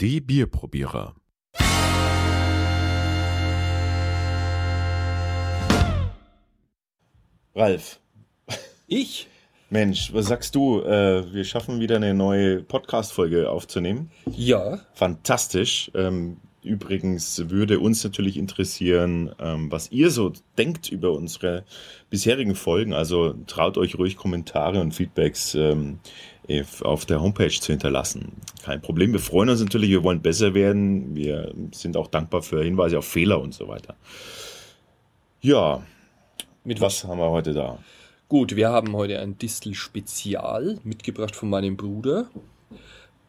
Die Bierprobierer. Ralf, Ich? Mensch, was sagst du? Äh, wir schaffen wieder eine neue Podcast-Folge aufzunehmen. Ja. Fantastisch. Ähm, übrigens würde uns natürlich interessieren, ähm, was ihr so denkt über unsere bisherigen Folgen. Also traut euch ruhig Kommentare und Feedbacks ähm, auf der Homepage zu hinterlassen. Kein Problem. Wir freuen uns natürlich, wir wollen besser werden. Wir sind auch dankbar für Hinweise auf Fehler und so weiter. Ja, Mit was haben wir heute da? Gut, wir haben heute ein Distel-Spezial mitgebracht von meinem Bruder.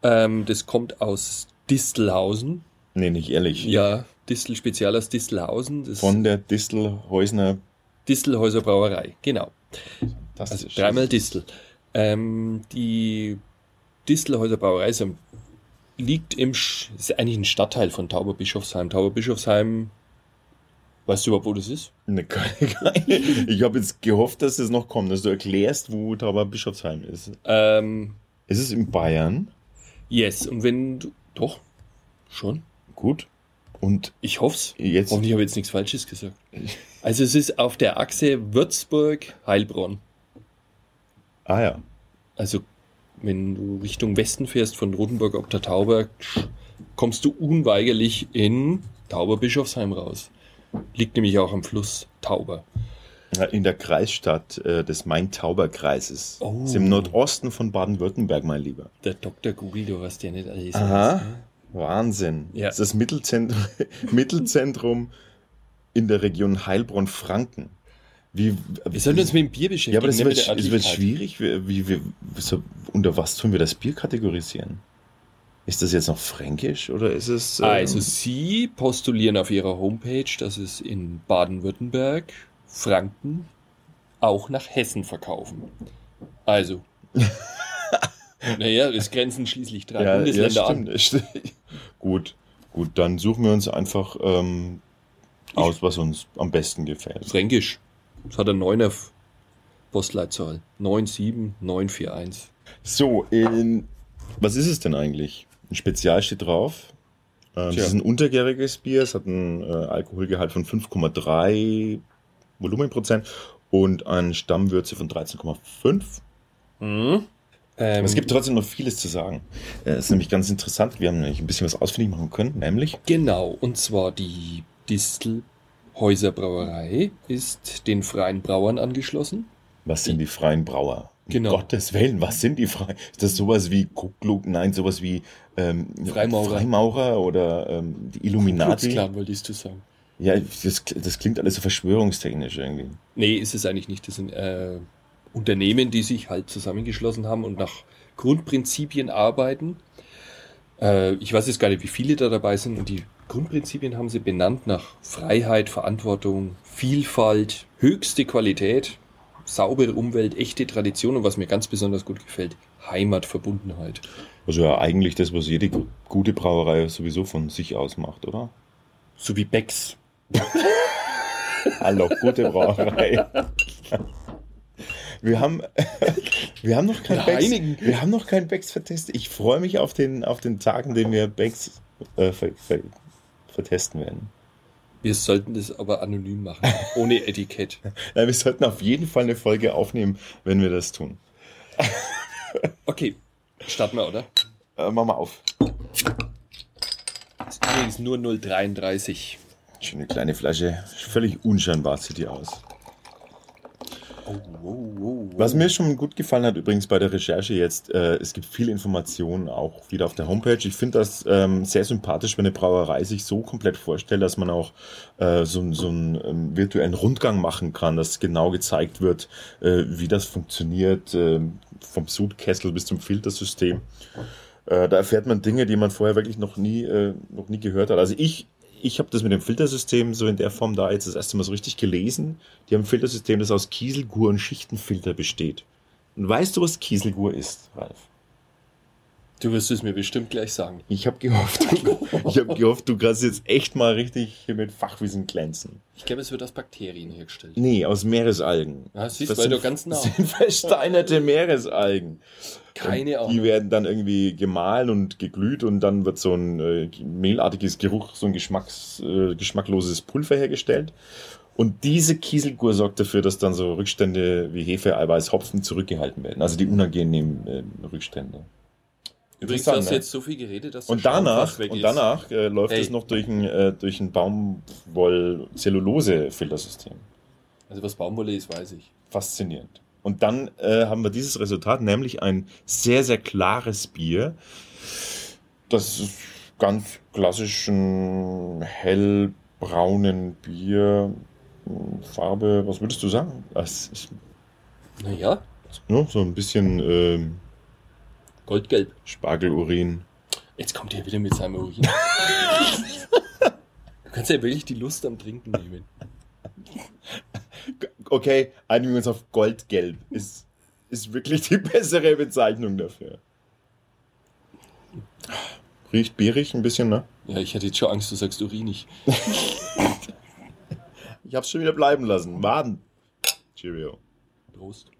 Ähm, das kommt aus Distelhausen. Nee, nicht ehrlich. Ja, Distel-Spezial aus Distelhausen. Das Von der Distelhäusner. Distelhäuser Brauerei, genau. Also Fantastisch. dreimal Distel. Ähm, die Distelhäuser Brauerei ist liegt im, Sch- ist eigentlich ein Stadtteil von Tauberbischofsheim. Tauberbischofsheim, weißt du überhaupt, wo das ist? Ne, keine, keine. Ich habe jetzt gehofft, dass es noch kommt, dass du erklärst, wo Tauberbischofsheim ist. Ähm, Ist es in Bayern? yes, und wenn du, doch, schon. Gut. Und Ich hoff's. jetzt. Hoffentlich habe ich jetzt nichts Falsches gesagt. Also es ist auf der Achse Würzburg-Heilbronn. Ah ja. Also wenn du Richtung Westen fährst von Rotenburg ob der Tauber, kommst du unweigerlich in Tauberbischofsheim raus. Liegt nämlich auch am Fluss Tauber. In der Kreisstadt äh, des Main-Tauber-Kreises. Oh. Ist im Nordosten von Baden-Württemberg, mein Lieber. Der Dr. Google, du hast ja nicht alles. Aha. weiß, ne? Wahnsinn. Ja. Das ist das Mittelzentrum, Mittelzentrum in der Region Heilbronn-Franken. Wie, Wir sollten uns mit dem Bier beschäftigen. Ja, aber das nicht wird, es wird schwierig. Wie, wie, wie, so, unter was tun wir das Bier kategorisieren? Ist das jetzt noch fränkisch oder ist es. ähm, Also Sie postulieren auf Ihrer Homepage, dass es in Baden-Württemberg, Franken, auch nach Hessen verkaufen. Also. naja, es grenzen schließlich drei ja, ja, Bundesländer stimmt. an. stimmt. Gut, gut, dann suchen wir uns einfach ähm, aus, was uns am besten gefällt. Fränkisch. Das hat eine 9er Postleitzahl. 97941. So, in, was ist es denn eigentlich? Ein Spezial steht drauf. Ähm, es ist ein untergäriges Bier, es hat einen äh, Alkoholgehalt von 5,3 Volumenprozent und eine Stammwürze von 13,5. Mhm. Ähm, Es gibt trotzdem noch vieles zu sagen. Äh, Es ist nämlich ganz interessant. Wir haben nämlich ein bisschen was ausfindig machen können, nämlich Genau, und zwar die Distelhäuser Brauerei ist den freien Brauern angeschlossen. was sind die freien Brauer? Um Genau. Gottes Willen, was sind die freien? Ist das sowas wie Kuckuck? Nein, sowas wie ähm, Freimaurer. Freimaurer oder ähm, die Illuminati? Klux-Klan, wolltest du sagen. Ja, das, das klingt alles so verschwörungstechnisch irgendwie. Nee, ist es eigentlich nicht. Das sind äh, Unternehmen, die sich halt zusammengeschlossen haben und nach Grundprinzipien arbeiten. Äh, ich weiß jetzt gar nicht, wie viele da dabei sind. Und die Grundprinzipien haben sie benannt nach Freiheit, Verantwortung, Vielfalt, höchste Qualität, saubere Umwelt, echte Tradition und was mir ganz besonders gut gefällt, Heimatverbundenheit. Also ja, eigentlich das, was jede gu- gute Brauerei sowieso von sich aus macht, oder? So wie Becks. Hallo, gute Brauerei. Wir haben, wir haben noch kein einigen. Wir haben noch kein Becks vertestet. Ich freue mich auf den, auf den Tag, an dem wir Becks äh, ver, ver, vertesten werden. Wir sollten das aber anonym machen, ohne Etikett. Ja, wir sollten auf jeden Fall eine Folge aufnehmen, wenn wir das tun. Okay, starten wir, oder? Äh, mach mal auf. Das ist übrigens nur 033. Schöne kleine Flasche. Völlig unscheinbar sieht die aus. Oh, oh, oh, Was mir schon gut gefallen hat übrigens bei der Recherche jetzt, äh, es gibt viele Informationen auch wieder auf der Homepage. Ich finde das ähm, sehr sympathisch, wenn eine Brauerei sich so komplett vorstellt, dass man auch äh, so, so einen ähm, virtuellen Rundgang machen kann, dass genau gezeigt wird, äh, wie das funktioniert, äh, vom Sudkessel bis zum Filtersystem. Äh, da erfährt man Dinge, die man vorher wirklich noch nie, äh, noch nie gehört hat. Also ich, ich habe das mit dem Filtersystem so in der Form da jetzt das erste Mal so richtig gelesen. Die haben ein Filtersystem, das aus Kieselgur und Schichtenfilter besteht. Und weißt du, was Kieselgur ist, Ralf? Du wirst es mir bestimmt gleich sagen. Ich habe gehofft, ich habe gehofft, du kannst jetzt echt mal richtig hier mit Fachwissen glänzen. Ich glaube, es wird aus Bakterien hergestellt. Nee, aus Meeresalgen. Ja, siehst, Das weil sind- du ganz nah. Sind versteinerte Meeresalgen. Keine Ahnung. Die werden dann irgendwie gemahlen und geglüht und dann wird so ein äh, mehlartiges Geruch, so ein Geschmacks, äh, geschmackloses Pulver hergestellt. Und diese Kieselgur sorgt dafür, dass dann so Rückstände wie Hefe, Eiweiß, Hopfen zurückgehalten werden. Also die unangenehmen äh, Rückstände. Übrigens, du hast ne? jetzt so viel geredet, dass der Und danach, und ist. danach äh, läuft Hey. es noch durch ein, äh, durch ein Baumwoll-Zellulose-Filtersystem. Also was Baumwolle ist, weiß ich. Faszinierend. Und dann äh, haben wir dieses Resultat, nämlich ein sehr, sehr klares Bier. Das ist ganz klassischen hellbraunen Bier. Farbe, was würdest du sagen? Das ist Naja, ne, so ein bisschen ähm, goldgelb. Spargelurin. Jetzt kommt er wieder mit seinem Urin. du kannst ja wirklich die Lust am Trinken nehmen. Okay, einigen wir uns auf Goldgelb. Ist, ist wirklich die bessere Bezeichnung dafür. Riecht bierig ein bisschen, ne? Ja, ich hatte jetzt schon Angst, du sagst urinig. Ich hab's schon wieder bleiben lassen. Waden. Cheerio. Prost.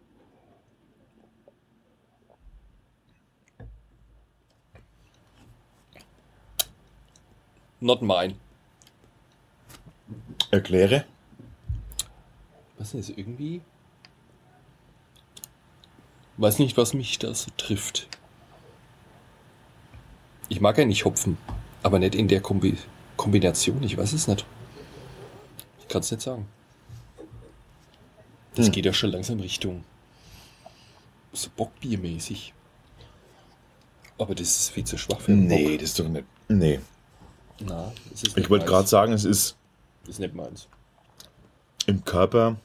Not mine. Erkläre. Was ist irgendwie? Weiß nicht, was mich da so trifft. Ich mag ja nicht Hopfen, aber nicht in der Kombi Kombination. Ich weiß es nicht. Ich kann es nicht sagen. Das Hm. geht ja schon langsam Richtung so Bockbiermäßig. Aber das ist viel zu schwach für einen Nee, Bock. das ist doch nicht. Nee. Na, das ist Ich wollte gerade sagen, es ist Das ist nicht meins. im Körper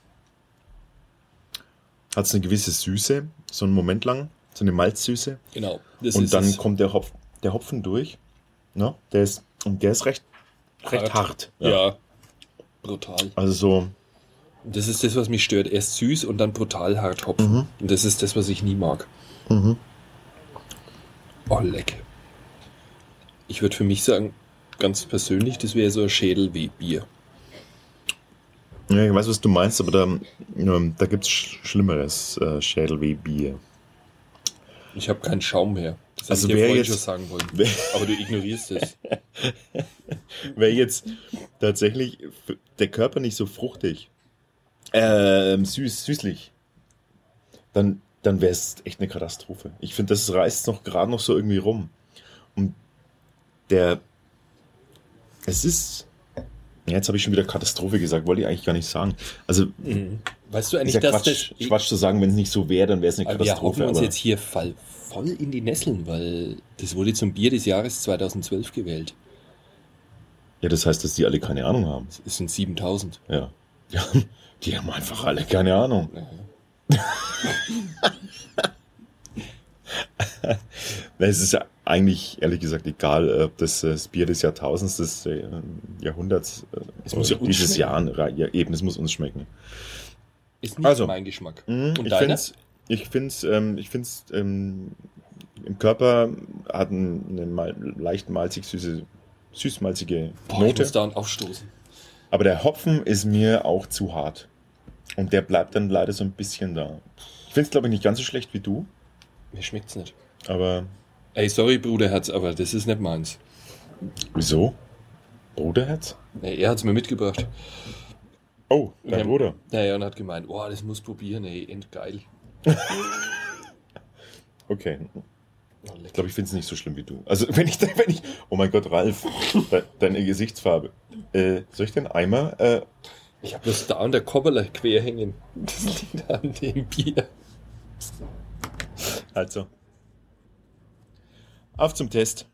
hat es eine gewisse Süße, so einen Moment lang, so eine Malzsüße. Genau. Und dann es. kommt der, Hopf, der Hopfen durch. Ne? Der ist, und der ist recht, recht hart. Ja. Brutal. Also so, Das ist das, was mich stört. Erst süß und dann brutal hart Hopfen. Mhm. Und das ist das, was ich nie mag. mhm. Oh, leck. Ich würde für mich sagen, ganz persönlich, das wäre so ein Schädel wie Bier. ja, ich weiß, was du meinst, aber da, ähm, da gibt es Schlimmeres, äh, Schädel wie Bier. Ich habe keinen Schaum mehr. Das Also wer jetzt- schon sagen wollen. Aber du ignorierst es. wäre jetzt tatsächlich der Körper nicht so fruchtig, ähm, süß, süßlich, dann, dann wäre es echt eine Katastrophe. Ich finde, das reißt noch gerade noch so irgendwie rum. Und der, es ist, ja, jetzt habe ich schon wieder Katastrophe gesagt, wollte ich eigentlich gar nicht sagen. Also, Weißt du eigentlich, ja dass Quatsch, das... Quatsch zu sagen, wenn es nicht so wäre, dann wäre es eine Aber wir Katastrophe. hoffen uns jetzt hier voll, voll in die Nesseln, weil das wurde zum Bier des Jahres 2012 gewählt. ja, das heißt, dass die alle keine Ahnung haben. Es sind 7000. Ja. ja. Die haben einfach alle keine Ahnung. Na, Es ist ja eigentlich, ehrlich gesagt, egal, ob das äh, das Bier des Jahrtausends, des äh, Jahrhunderts, äh, Es muss ja uns dieses. Jahr, ja, eben, es muss uns schmecken. Ist nicht Also. mein Geschmack. Mhm, Und ich deiner? finde es, ich ähm, ich find's, ähm, im Körper hat ein- eine mal, leicht malzig süße, süß-malzige Boah, ich Note, muss dauernd aufstoßen. aber der Hopfen ist mir auch zu hart. Und der bleibt dann leider so ein bisschen da. Ich finde es, glaube ich, nicht ganz so schlecht wie du, Mir schmeckt's nicht. aber Ey, sorry, Bruderherz, aber das ist nicht meins. wieso? Bruderherz? Nee, er hat's mir mitgebracht. Oh, dein Ja. Bruder. Naja, und hat gemeint, oh, das muss probieren, ey, endgeil. Okay. Oh, Ich glaube, ich finde es nicht so schlimm wie du. Also, wenn ich, wenn ich, oh mein Gott, Ralf, de, deine Gesichtsfarbe. Äh, soll ich den Eimer? Äh, Ich habe bloß da und der Kobbeler quer hängen. Das liegt an dem Bier. also. Auf zum Test.